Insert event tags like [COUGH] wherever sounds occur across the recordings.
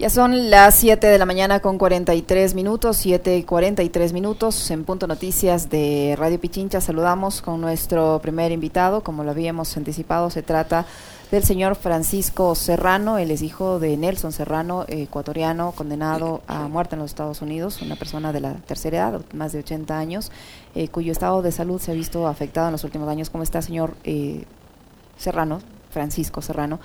Ya son las 7 de la mañana con 43 minutos, 7 y 43 minutos en Punto Noticias de Radio Pichincha. Saludamos con nuestro primer invitado, como lo habíamos anticipado, se trata del señor Francisco Serrano, él es hijo de Nelson Serrano, ecuatoriano, condenado a muerte en los Estados Unidos, una persona de la tercera edad, más de 80 años, eh, cuyo estado de salud se ha visto afectado en los últimos años. ¿Cómo está, señor eh, Serrano, Francisco Serrano?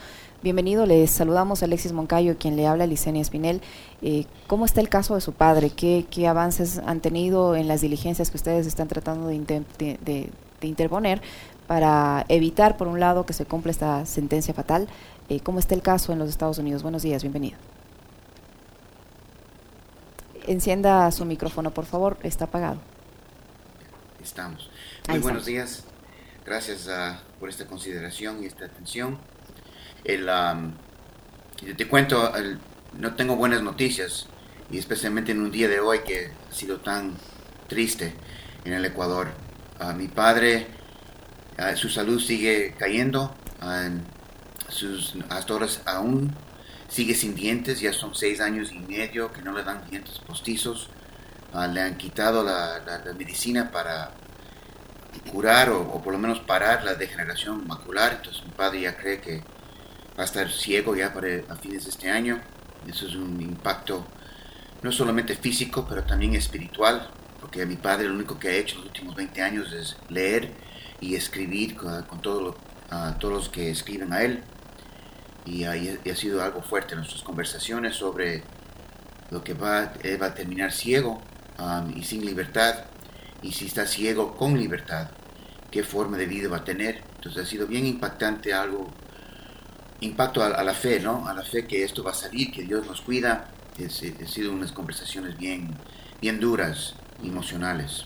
Bienvenido, les saludamos a Alexis Moncayo, quien le habla, Licenia Espinel. Eh, ¿Cómo está el caso de su padre? ¿Qué, ¿Qué, avances han tenido en las diligencias que ustedes están tratando de, de, de, de, interponer para evitar, por un lado, que se cumpla esta sentencia fatal? Eh, ¿Cómo está el caso en los Estados Unidos? Buenos días, bienvenido. Encienda su micrófono, por favor, está apagado. Estamos. Muy Ahí buenos estamos. días. Gracias uh, por esta consideración y esta atención. El, um, te cuento, el, no tengo buenas noticias, y especialmente en un día de hoy que ha sido tan triste en el Ecuador. Uh, mi padre, uh, su salud sigue cayendo, sus, hasta ahora aún sigue sin dientes, ya son seis años y medio que no le dan dientes postizos, le han quitado la, la, la medicina para curar o, o, por lo menos parar la degeneración macular, entonces mi padre ya cree que va a estar ciego ya para a fines de este año. Eso es un impacto no solamente físico, pero también espiritual, porque a mi padre lo único que ha hecho en los últimos 20 años es leer y escribir con, con todo lo, uh, todos los que escriben a él. Y, y, ha sido algo fuerte nuestras conversaciones sobre lo que va, él va a terminar ciego um, y sin libertad, y si está ciego con libertad, qué forma de vida va a tener. Entonces ha sido bien impactante algo impacto a, la fe, ¿no? A la fe que esto va a salir, que Dios nos cuida. Es, ha sido unas conversaciones bien, bien duras, emocionales.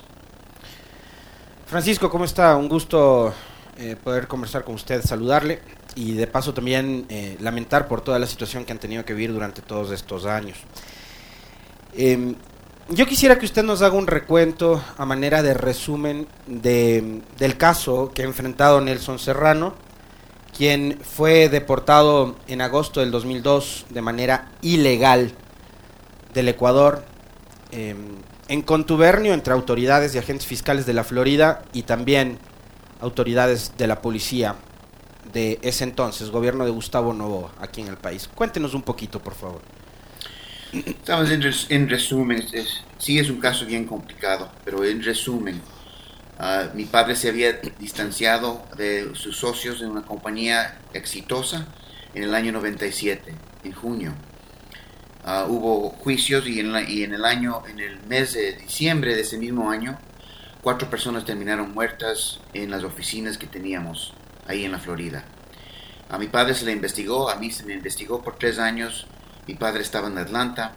Francisco, ¿cómo está? Un gusto eh, poder conversar con usted, saludarle y de paso también eh, lamentar por toda la situación que han tenido que vivir durante todos estos años. Eh, yo quisiera que usted nos haga un recuento a manera de resumen de, del caso que ha enfrentado Nelson Serrano quien fue deportado en agosto del 2002 de manera ilegal del Ecuador, eh, en contubernio entre autoridades y agentes fiscales de la Florida y también autoridades de la policía de ese entonces, gobierno de Gustavo Novoa, aquí en el país. Cuéntenos un poquito, por favor. Estamos en, res en resumen, es, sí es un caso bien complicado, pero en resumen, Uh, mi padre se había distanciado de sus socios en una compañía exitosa en el año 97, en junio. Uh, hubo juicios y en, el año, en el mes de diciembre de ese mismo año, cuatro personas terminaron muertas en las oficinas que teníamos ahí en la Florida. A mi padre se le investigó, a mí se me investigó por tres años. Mi padre estaba en Atlanta.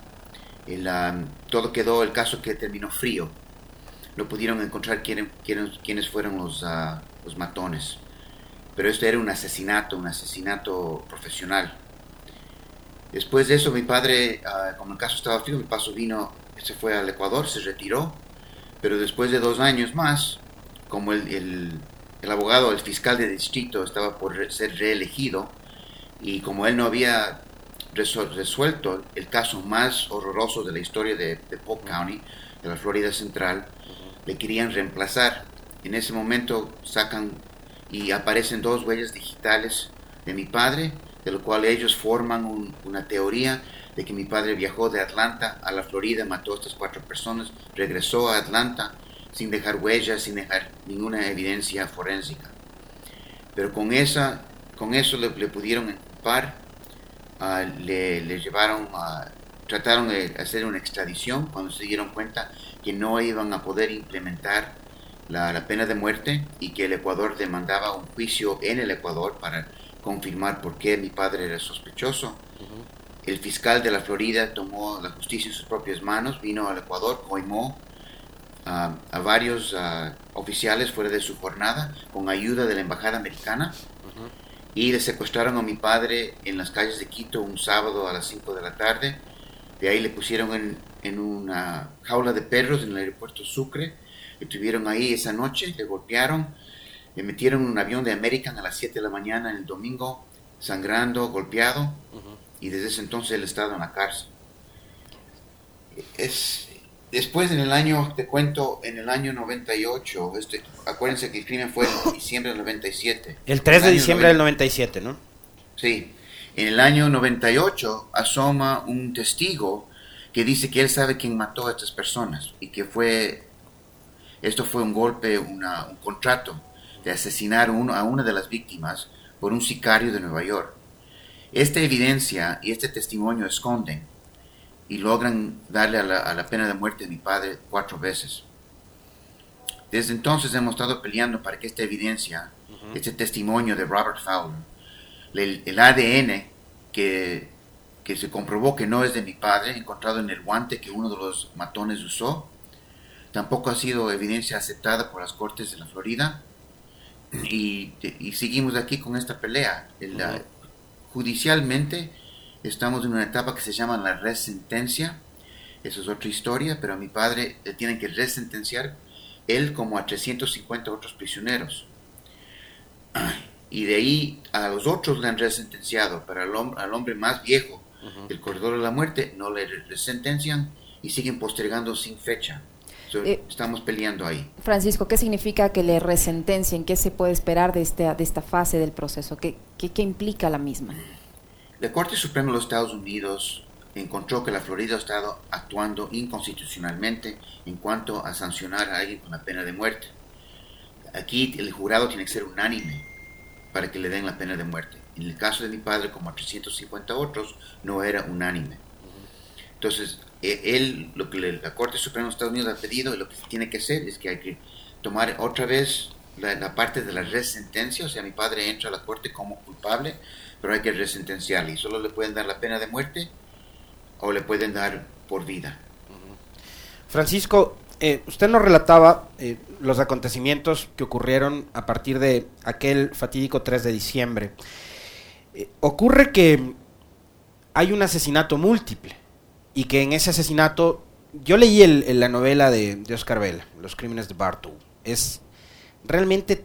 Um, todo quedó, el caso que terminó frío no pudieron encontrar quién, quién, quiénes fueron los, uh, los matones. Pero esto era un asesinato, un asesinato profesional. Después de eso, mi padre, uh, como el caso estaba frío, mi paso vino, se fue al Ecuador, se retiró. Pero después de dos años más, como el, el, el abogado, el fiscal de distrito estaba por ser reelegido, y como él no había resuelto el caso más horroroso de la historia de, de Polk County, de la Florida Central, le querían reemplazar. En ese momento sacan y aparecen dos huellas digitales de mi padre, de lo cual ellos forman un, una teoría de que mi padre viajó de Atlanta a la Florida, mató a estas cuatro personas, regresó a Atlanta sin dejar huellas, sin dejar ninguna evidencia forénsica. Pero con, esa, con eso le, le pudieron ocupar, uh, le, le, llevaron a... Trataron de hacer una extradición cuando se dieron cuenta que no iban a poder implementar la, la, pena de muerte y que el Ecuador demandaba un juicio en el Ecuador para confirmar por qué mi padre era sospechoso. Uh -huh. El fiscal de la Florida tomó la justicia en sus propias manos, vino al Ecuador, coimó uh, a varios uh, oficiales fuera de su jornada con ayuda de la Embajada Americana uh -huh. y le secuestraron a mi padre en las calles de Quito un sábado a las 5 de la tarde. De ahí le pusieron en, en una jaula de perros en el aeropuerto Sucre. Estuvieron ahí esa noche, le golpearon, le metieron en un avión de American a las 7 de la mañana en el domingo, sangrando, golpeado. Uh -huh. y desde ese entonces él ha estado en la cárcel. Es, después en el año, te cuento, en el año 98, este, acuérdense que el crimen fue en diciembre del 97. El 3 de diciembre del 97, ¿no? Sí, en el año 98 asoma un testigo que dice que él sabe quién mató a estas personas y que fue, esto fue un golpe, una, un contrato de asesinar uno, a una de las víctimas por un sicario de Nueva York. Esta evidencia y este testimonio esconden y logran darle a la, pena de muerte a mi padre cuatro veces. Desde entonces hemos estado peleando para que esta evidencia, este testimonio de Robert Fowler, el, ADN que, que, se comprobó que no es de mi padre, encontrado en el guante que uno de los matones usó, tampoco ha sido evidencia aceptada por las cortes de la Florida. Y, seguimos aquí con esta pelea. judicialmente estamos en una etapa que se llama la resentencia. Eso es otra historia, pero a mi padre le tienen que resentenciar, él como a 350 otros prisioneros. Y de ahí a los otros le han resentenciado, pero al, hombre, al hombre más viejo del corredor de la muerte no le resentencian y siguen postergando sin fecha. Eh, estamos peleando ahí. Francisco, ¿qué significa que le resentencien? ¿Qué se puede esperar de esta, de esta fase del proceso? ¿Qué, qué, qué implica la misma? La Corte Suprema de los Estados Unidos encontró que la Florida ha estado actuando inconstitucionalmente en cuanto a sancionar a alguien con la pena de muerte. Aquí el jurado tiene que ser unánime para que le den la pena de muerte. En el caso de mi padre, como a 350 otros, no era unánime. Entonces, e, él, lo que la Corte Suprema de Estados Unidos ha pedido y lo que tiene que hacer es que hay que tomar otra vez la, parte de la resentencia, o sea, mi padre entra a la Corte como culpable, pero hay que resentenciarle y solo le pueden dar la pena de muerte o le pueden dar por vida. Francisco, eh, usted nos relataba eh, los acontecimientos que ocurrieron a partir de aquel fatídico 3 de diciembre. Eh, ocurre que hay un asesinato múltiple y que en ese asesinato, yo leí el, la novela de, Oscar Vela, Los Crímenes de Bartow. Es realmente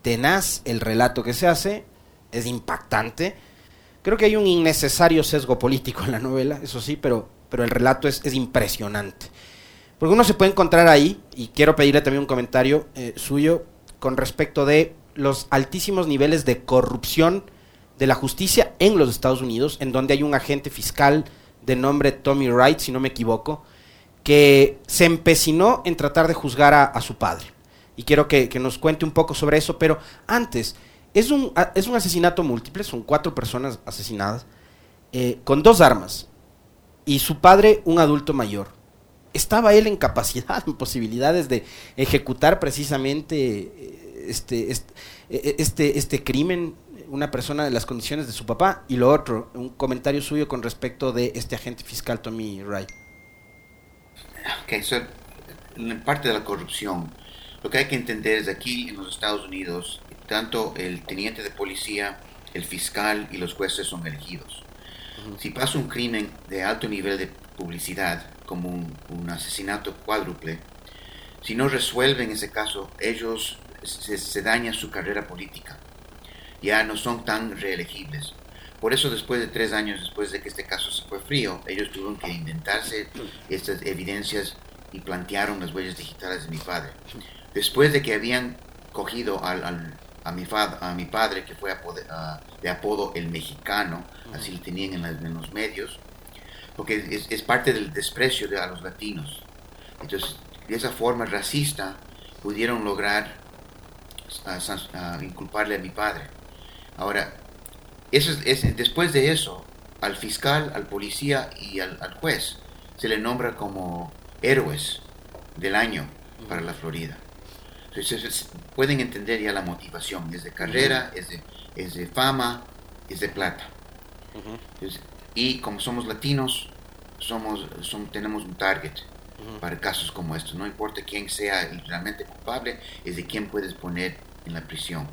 tenaz el relato que se hace, es impactante. Creo que hay un innecesario sesgo político en la novela, eso sí, pero, pero el relato es impresionante. Porque uno se puede encontrar ahí, y quiero pedirle también un comentario eh, suyo con respecto de los altísimos niveles de corrupción de la justicia en los Estados Unidos, en donde hay un agente fiscal de nombre Tommy Wright, si no me equivoco, que se empecinó en tratar de juzgar a, su padre. Y quiero que, nos cuente un poco sobre eso, pero antes, es un, es un asesinato múltiple, son cuatro personas asesinadas, eh, con dos armas, y su padre un adulto mayor estaba él en capacidad, [LAUGHS] en posibilidades de ejecutar precisamente eh, este, este, este, este crimen, una persona de las condiciones de su papá, y lo otro, un comentario suyo con respecto de este agente fiscal Tommy Wright. Ok, so, en parte de la corrupción, lo que hay que entender es que aquí en los Estados Unidos, tanto el teniente de policía, el fiscal y los jueces son elegidos. Si pasa un crimen de alto nivel de publicidad, como un, asesinato cuádruple, si no resuelven ese caso, ellos se, daña su carrera política. Ya no son tan reelegibles. Por eso después de tres años después de que este caso se fue frío, ellos tuvieron que inventarse estas evidencias y plantearon las huellas digitales de mi padre. Después de que habían cogido a, mi padre, que fue de apodo el mexicano, así lo tenían en, en los medios, porque es, parte del desprecio de a los latinos. Entonces, de esa forma racista pudieron lograr inculparle a mi padre. Ahora, eso es, después de eso, al fiscal, al policía y al, juez se le nombra como héroes del año para la Florida. Entonces, pueden entender ya la motivación, es de carrera, es, de, es de fama, es de plata. Y como somos latinos, somos, tenemos un target para casos como estos. No importa quién sea realmente culpable, es de quién puedes poner en la prisión.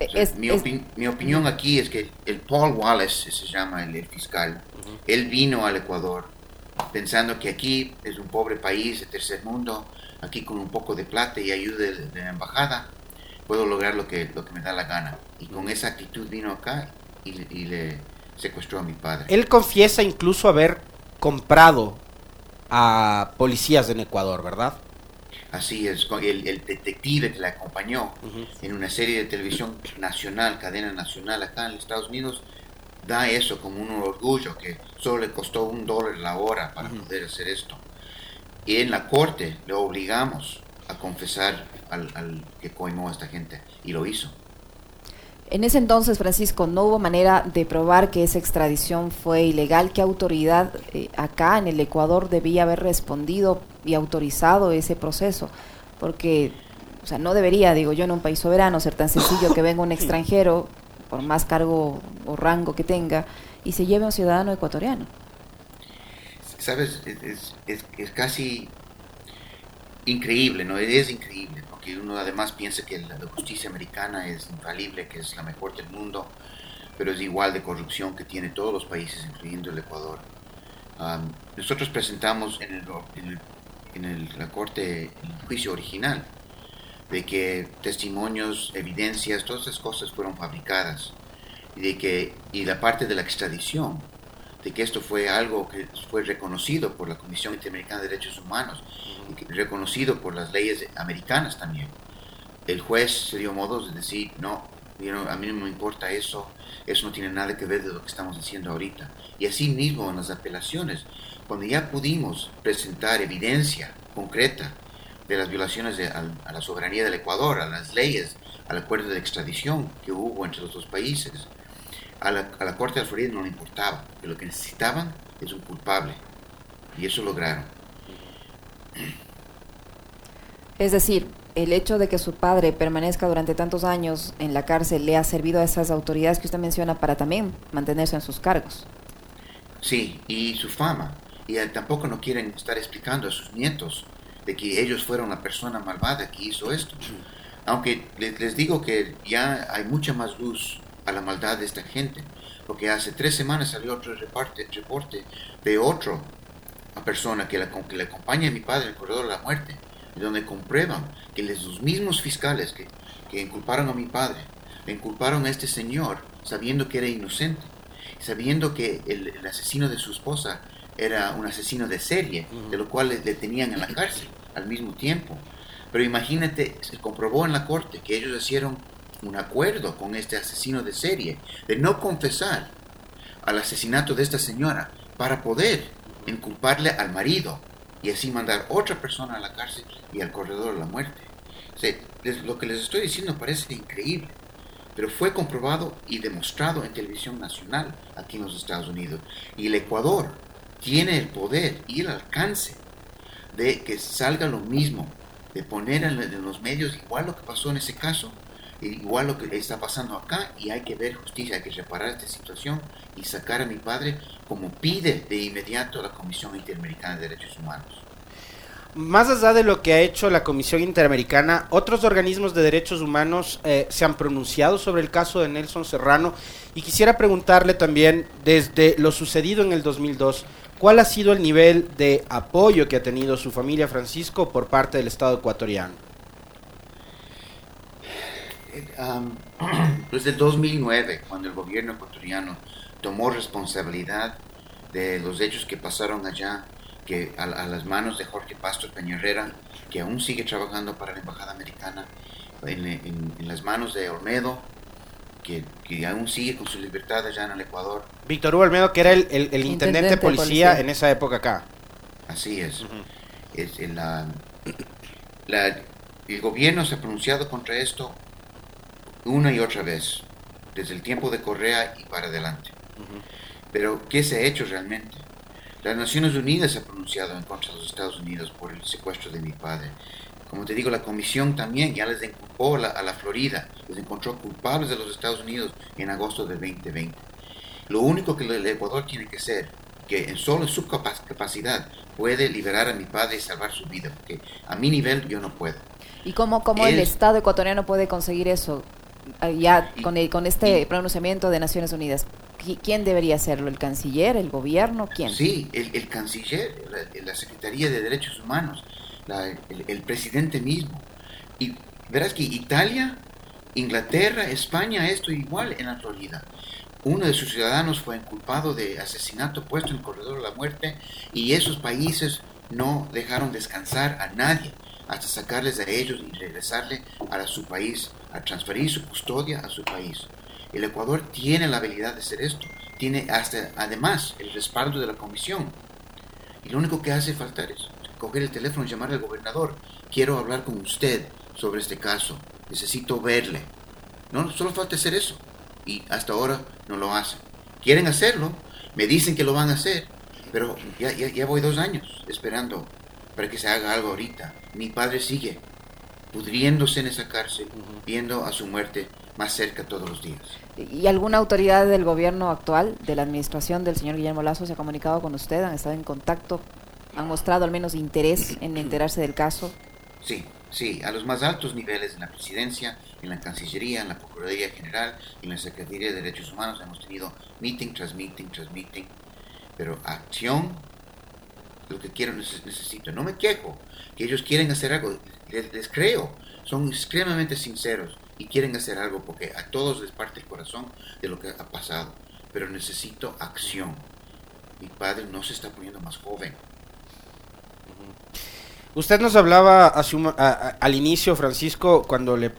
E, mi, opinión aquí es que el Paul Wallace, se llama el, fiscal, él vino al Ecuador pensando que aquí es un pobre país de tercer mundo, aquí con un poco de plata y ayuda de, la embajada, puedo lograr lo que, lo que me da la gana. Y con esa actitud vino acá y, y le secuestró a mi padre. Él confiesa incluso haber comprado a policías en Ecuador, ¿verdad? Así es, el, el detective que le acompañó en una serie de televisión nacional, cadena nacional acá en Estados Unidos, da eso como un orgullo, que solo le costó un dólar la hora para poder hacer esto. Y en la corte le obligamos a confesar al, al que coimó a esta gente, y lo hizo. En ese entonces, Francisco, no hubo manera de probar que esa extradición fue ilegal. ¿Qué autoridad eh, acá en el Ecuador debía haber respondido y autorizado ese proceso? Porque, o sea, no debería, digo yo, en un país soberano ser tan sencillo que venga un [COUGHS] extranjero, por más cargo o rango que tenga, y se lleve a un ciudadano ecuatoriano. Sabes, es, es, es casi increíble, ¿no? Es increíble que uno además piensa que la justicia americana es infalible, que es la mejor del mundo, pero es igual de corrupción que tiene todos los países, incluyendo el Ecuador. nosotros presentamos en, el, en, el, la corte el juicio original de que testimonios, evidencias, todas esas cosas fueron fabricadas y de que y la parte de la extradición de que esto fue algo que fue reconocido por la Comisión Interamericana de Derechos Humanos reconocido por las leyes americanas también. El juez se dio modos de decir, no, a mí no me importa eso, eso no tiene nada que ver de lo que estamos haciendo ahorita. Y así mismo en las apelaciones, cuando ya pudimos presentar evidencia concreta de las violaciones a, la soberanía del Ecuador, a las leyes, al acuerdo de extradición que hubo entre los dos países, a la, a la Corte de Florida no le importaba, que lo que necesitaban es un culpable. Y eso lograron. Es decir, el hecho de que su padre permanezca durante tantos años en la cárcel le ha servido a esas autoridades que usted menciona para también mantenerse en sus cargos. Sí, y su fama. Y tampoco no quieren estar explicando a sus nietos de que ellos fueron la persona malvada que hizo esto. Aunque les digo que ya hay mucha más luz a la maldad de esta gente, porque hace tres semanas salió otro reporte, reporte de otra persona que, la, que le acompaña a mi padre en el corredor de la muerte, donde comprueban que los mismos fiscales que, que inculparon a mi padre, le inculparon a este señor sabiendo que era inocente, sabiendo que el, asesino de su esposa era un asesino de serie, de lo cual le, le tenían en la cárcel al mismo tiempo. Pero imagínate, se comprobó en la corte que ellos hicieron un acuerdo con este asesino de serie de no confesar al asesinato de esta señora para poder inculparle al marido y así mandar otra persona a la cárcel y al corredor de la muerte. lo que les estoy diciendo parece increíble, pero fue comprobado y demostrado en televisión nacional aquí en los Estados Unidos. Y el Ecuador tiene el poder y el alcance de que salga lo mismo, de poner en los medios igual lo que pasó en ese caso, igual lo que está pasando acá y hay que ver justicia, hay que reparar esta situación y sacar a mi padre como pide de inmediato la Comisión Interamericana de Derechos Humanos. Más allá de lo que ha hecho la Comisión Interamericana, otros organismos de derechos humanos eh, se han pronunciado sobre el caso de Nelson Serrano y quisiera preguntarle también, desde lo sucedido en el 2002, ¿cuál ha sido el nivel de apoyo que ha tenido su familia Francisco por parte del Estado ecuatoriano? [CLEARS THROAT] desde 2009, cuando el gobierno ecuatoriano tomó responsabilidad de los hechos que pasaron allá, que a, las manos de Jorge Pastor Peñarrera, que aún sigue trabajando para la Embajada Americana, en, las manos de Olmedo, que, aún sigue con su libertad allá en el Ecuador. Víctor Hugo Olmedo, que era el, intendente, de policía, en esa época acá. Así es. es la, el gobierno se ha pronunciado contra esto una y otra vez, desde el tiempo de Correa y para adelante. Pero, ¿qué se ha hecho realmente? Las Naciones Unidas se ha pronunciado en contra de los Estados Unidos por el secuestro de mi padre. Como te digo, la comisión también ya les inculpó a la Florida, les encontró culpables de los Estados Unidos en agosto del 2020. Lo único que el Ecuador tiene que hacer, que en solo en su capacidad puede liberar a mi padre y salvar su vida, porque a mi nivel yo no puedo. ¿Y cómo, cómo el Estado ecuatoriano puede conseguir eso? Ah, ya con, con este pronunciamiento de Naciones Unidas, ¿quién debería hacerlo? ¿El canciller? ¿El gobierno? ¿Quién? Sí, el, canciller, la, Secretaría de Derechos Humanos, el, presidente mismo. Y verás que Italia, Inglaterra, España, esto igual en la Florida. uno de sus ciudadanos fue inculpado de asesinato puesto en el corredor de la muerte y esos países no dejaron descansar a nadie hasta sacarles de ellos y regresarle a su país, a transferir su custodia a su país. El Ecuador tiene la habilidad de hacer esto, tiene hasta además el respaldo de la comisión. Y lo único que hace falta es coger el teléfono y llamar al gobernador. Quiero hablar con usted sobre este caso. Necesito verle. No, solo falta hacer eso. Y hasta ahora no lo hacen. Quieren hacerlo, me dicen que lo van a hacer, pero ya, ya, voy dos años esperando para que se haga algo ahorita. Mi padre sigue pudriéndose en esa cárcel, viendo a su muerte más cerca todos los días. ¿Y alguna autoridad del gobierno actual, de la administración del señor Guillermo Lazo, se ha comunicado con usted? ¿Han estado en contacto? ¿Han mostrado al menos interés en [CLEARS THROAT] enterarse del caso? Sí, sí, a los más altos niveles en la presidencia, en la Cancillería, en la Procuraduría General, en la Secretaría de Derechos Humanos hemos tenido meeting tras meeting tras meeting, pero acción, lo que quiero necesito. No me quejo, que ellos quieren hacer algo, les, creo, son extremadamente sinceros y quieren hacer algo porque a todos les parte el corazón de lo que ha pasado, pero necesito acción. Mi padre no se está poniendo más joven. Usted nos hablaba al inicio, Francisco, cuando le,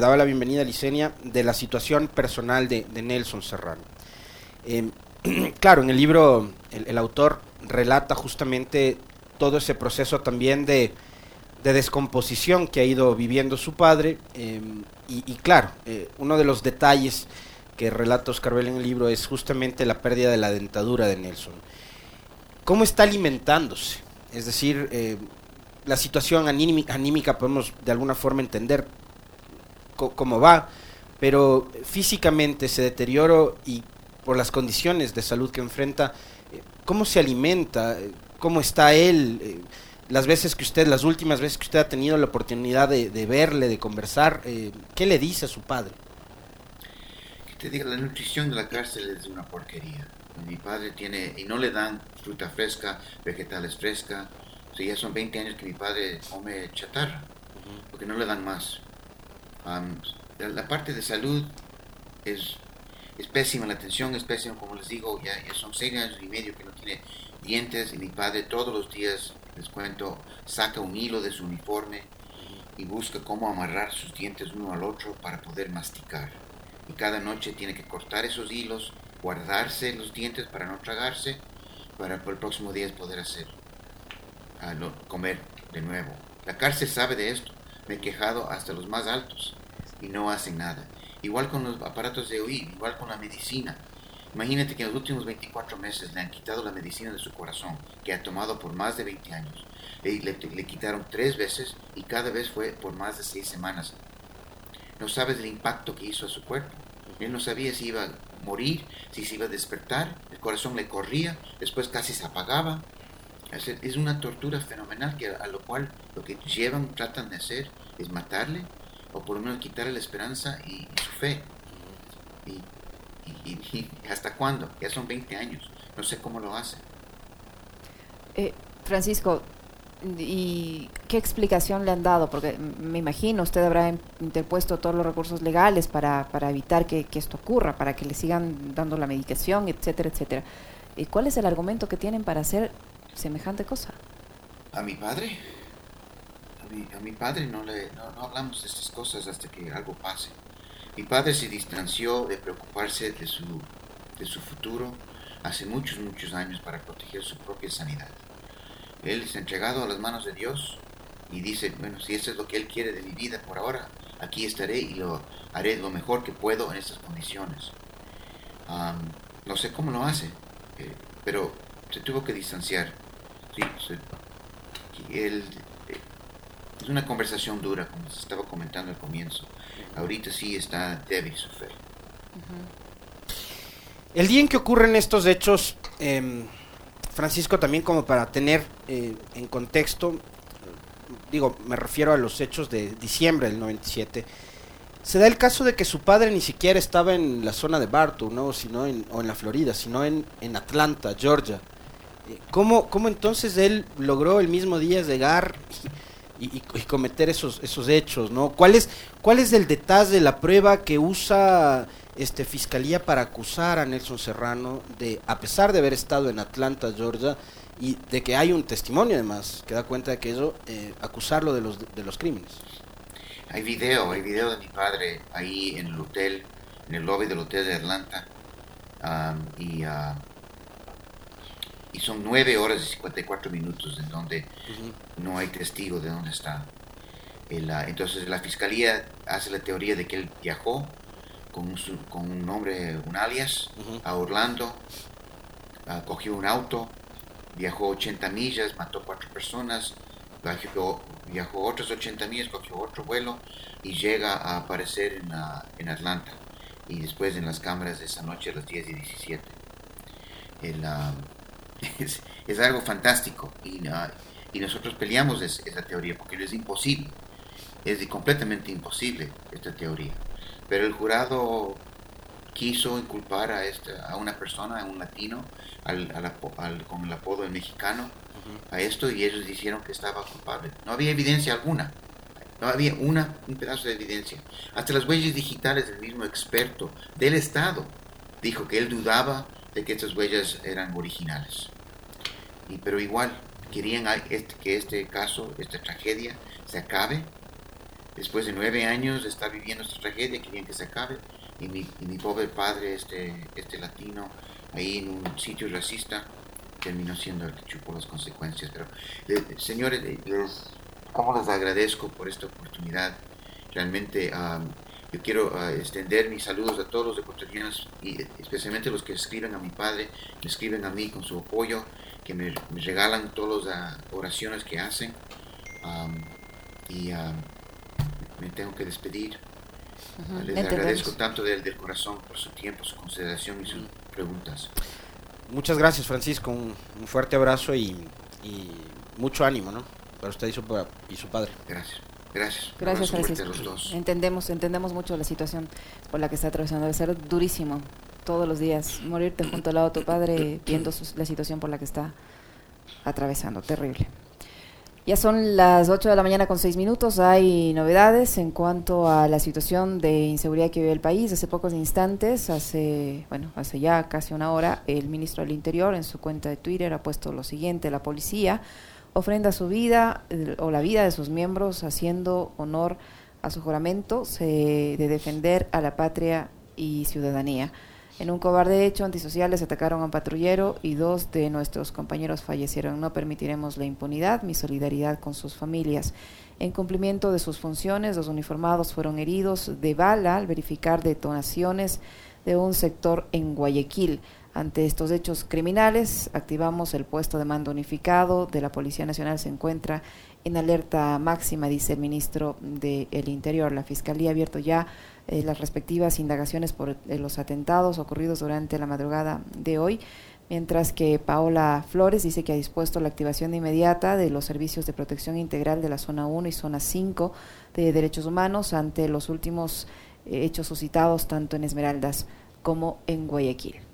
daba la bienvenida a Licenia, de la situación personal de, Nelson Serrano. Em, [CLEARS THROAT] claro, en el libro el, autor relata justamente todo ese proceso también de, descomposición que ha ido viviendo su padre. Em, y, claro, eh, uno de los detalles que relata Oscar Bell en el libro es justamente la pérdida de la dentadura de Nelson. ¿Cómo está alimentándose? Es decir, eh, la situación anímica, anímica podemos de alguna forma entender cómo va, pero físicamente se deterioró y por las condiciones de salud que enfrenta, ¿cómo se alimenta? ¿Cómo está él? Eh, las veces que usted, las últimas veces que usted ha tenido la oportunidad de, verle, de conversar, eh, ¿qué le dice a su padre? Que te diga, la nutrición de la cárcel es una porquería. Mi padre tiene, y no le dan fruta fresca, vegetales fresca, ya son 20 años que mi padre come chatarra, porque no le dan más. la, parte de salud es, es, pésima, la atención es pésima, como les digo, ya, son 6 años y medio que no tiene dientes y mi padre todos los días, les cuento, saca un hilo de su uniforme y busca cómo amarrar sus dientes uno al otro para poder masticar. Y cada noche tiene que cortar esos hilos, guardarse los dientes para no tragarse, para por el próximo día poder hacerlo a comer de nuevo. La cárcel sabe de esto. Me he quejado hasta los más altos y no hacen nada. Igual con los aparatos de oír, igual con la medicina. Imagínate que en los últimos 24 meses le han quitado la medicina de su corazón, que ha tomado por más de 20 años. Le, le, quitaron tres veces y cada vez fue por más de seis semanas. No sabes el impacto que hizo a su cuerpo. Él no sabía si iba a morir, si se iba a despertar, el corazón le corría, después casi se apagaba, es, una tortura fenomenal que a lo cual lo que llevan, tratan de hacer es matarle o por lo menos quitarle la esperanza y, su fe. Y, hasta cuándo? Ya son 20 años. No sé cómo lo hacen. Eh, Francisco, ¿y qué explicación le han dado? Porque me imagino usted habrá interpuesto todos los recursos legales para, para evitar que, que, esto ocurra, para que le sigan dando la medicación, etcétera, etcétera. ¿Y cuál es el argumento que tienen para hacer semejante cosa? ¿A mi padre? A mi, padre no, le, no, hablamos de estas cosas hasta que algo pase. Mi padre se distanció de preocuparse de su, de su futuro hace muchos, muchos años para proteger su propia sanidad. Él se ha entregado a las manos de Dios y dice, bueno, si eso es lo que Él quiere de mi vida por ahora, aquí estaré y lo haré lo mejor que puedo en estas condiciones. no sé cómo lo hace, eh, pero se tuvo que distanciar. Sí, eh, es una conversación dura, como se estaba comentando al comienzo. Ahorita sí está débil su fe. El día en que ocurren estos hechos, em, Francisco, también como para tener eh, en contexto, digo, me refiero a los hechos de diciembre del 97, se da el caso de que su padre ni siquiera estaba en la zona de Bartow, ¿no? sino en, o en la Florida, sino en, en Atlanta, Georgia. ¿Cómo, ¿Cómo, entonces él logró el mismo día llegar y, cometer esos, esos hechos? ¿no? ¿Cuál, es, ¿Cuál es el detalle de la prueba que usa este, Fiscalía para acusar a Nelson Serrano de, a pesar de haber estado en Atlanta, Georgia, y de que hay un testimonio además que da cuenta de que eso, eh, acusarlo de los, de los crímenes? Hay video, hay video de mi padre ahí en el hotel, en el lobby del hotel de Atlanta, y, y son nueve horas y 54 minutos en donde no hay testigo de dónde está. entonces la fiscalía hace la teoría de que él viajó con un, con un nombre, un alias, a Orlando, ah, cogió un auto, viajó 80 millas, mató cuatro personas, viajó, viajó otras 80 millas, cogió otro vuelo y llega a aparecer en, en Atlanta y después en las cámaras de esa noche a las 10 y 17. El, ah, es, algo fantástico y, y nosotros peleamos esa teoría porque es imposible, es completamente imposible esta teoría. Pero el jurado quiso inculpar a, esta, a una persona, a un latino, al, al, con el apodo de mexicano, a esto y ellos dijeron que estaba culpable. No había evidencia alguna. No había una, un pedazo de evidencia. Hasta las huellas digitales del mismo experto del Estado dijo que él dudaba de que estas huellas eran originales. Y, pero igual, querían este, que este caso, esta tragedia, se acabe. Después de nueve años de estar viviendo esta tragedia, querían que se acabe. Y mi, mi pobre padre, este, este latino, ahí en un sitio racista, terminó siendo el que chupó las consecuencias. Pero, eh, señores, eh, ¿cómo les agradezco por esta oportunidad? Realmente yo quiero ah, extender mis saludos a todos los ecuatorianos y especialmente los que escriben a mi padre, me escriben a mí con su apoyo, que me, regalan todas las oraciones que hacen. y me tengo que despedir. Les agradezco tanto del, del, corazón por su tiempo, su consideración y sus preguntas. Muchas gracias, Francisco. Un, fuerte abrazo y, y, mucho ánimo, ¿no? Para usted y su, y su padre. Gracias. Gracias. Gracias, Francisco. Entendemos, entendemos mucho la situación por la que está atravesando. Debe ser durísimo todos los días morirte junto al lado de tu padre viendo la situación por la que está atravesando. Terrible. Ya son las 8 de la mañana con 6 minutos. Hay novedades en cuanto a la situación de inseguridad que vive el país. Hace pocos instantes, hace, bueno, hace ya casi una hora, el ministro del Interior en su cuenta de Twitter ha puesto lo siguiente: la policía ofrenda su vida o la vida de sus miembros haciendo honor a su juramento de defender a la patria y ciudadanía. En un cobarde hecho, antisociales atacaron a un patrullero y dos de nuestros compañeros fallecieron. No permitiremos la impunidad, mi solidaridad con sus familias. En cumplimiento de sus funciones, los uniformados fueron heridos de bala al verificar detonaciones de un sector en Guayaquil. Ante estos hechos criminales, activamos el puesto de mando unificado de la Policía Nacional. Se encuentra en alerta máxima, dice el ministro del Interior. La Fiscalía ha abierto ya eh, las respectivas indagaciones por eh, los atentados ocurridos durante la madrugada de hoy, mientras que Paola Flores dice que ha dispuesto la activación inmediata de los servicios de protección integral de la zona 1 y zona 5 de derechos humanos ante los últimos eh, hechos suscitados tanto en Esmeraldas como en Guayaquil.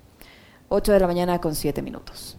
8 de la mañana con 7 minutos.